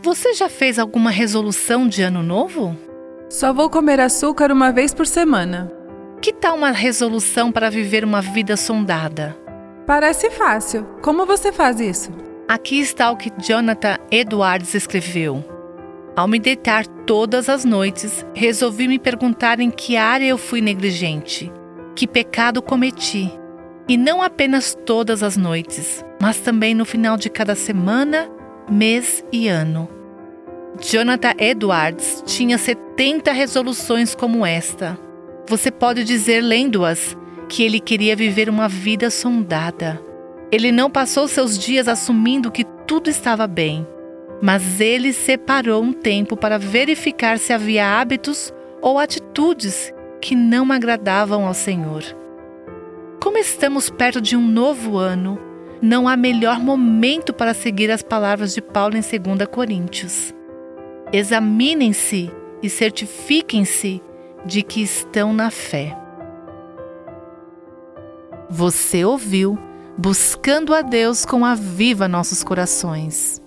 Você já fez alguma resolução de ano novo? Só vou comer açúcar uma vez por semana. Que tal uma resolução para viver uma vida sondada? Parece fácil. Como você faz isso? Aqui está o que Jonathan Edwards escreveu. Ao me deitar todas as noites, resolvi me perguntar em que área eu fui negligente, que pecado cometi. E não apenas todas as noites, mas também no final de cada semana, mês e ano. Jonathan Edwards tinha 70 resoluções como esta. Você pode dizer, lendo-as, que ele queria viver uma vida sondada. Ele não passou seus dias assumindo que tudo estava bem, mas ele separou um tempo para verificar se havia hábitos ou atitudes que não agradavam ao Senhor. Como estamos perto de um novo ano, não há melhor momento para seguir as palavras de Paulo em 2 Coríntios. Examinem-se e certifiquem-se de que estão na fé. Você ouviu Buscando a Deus com a Viva Nossos Corações.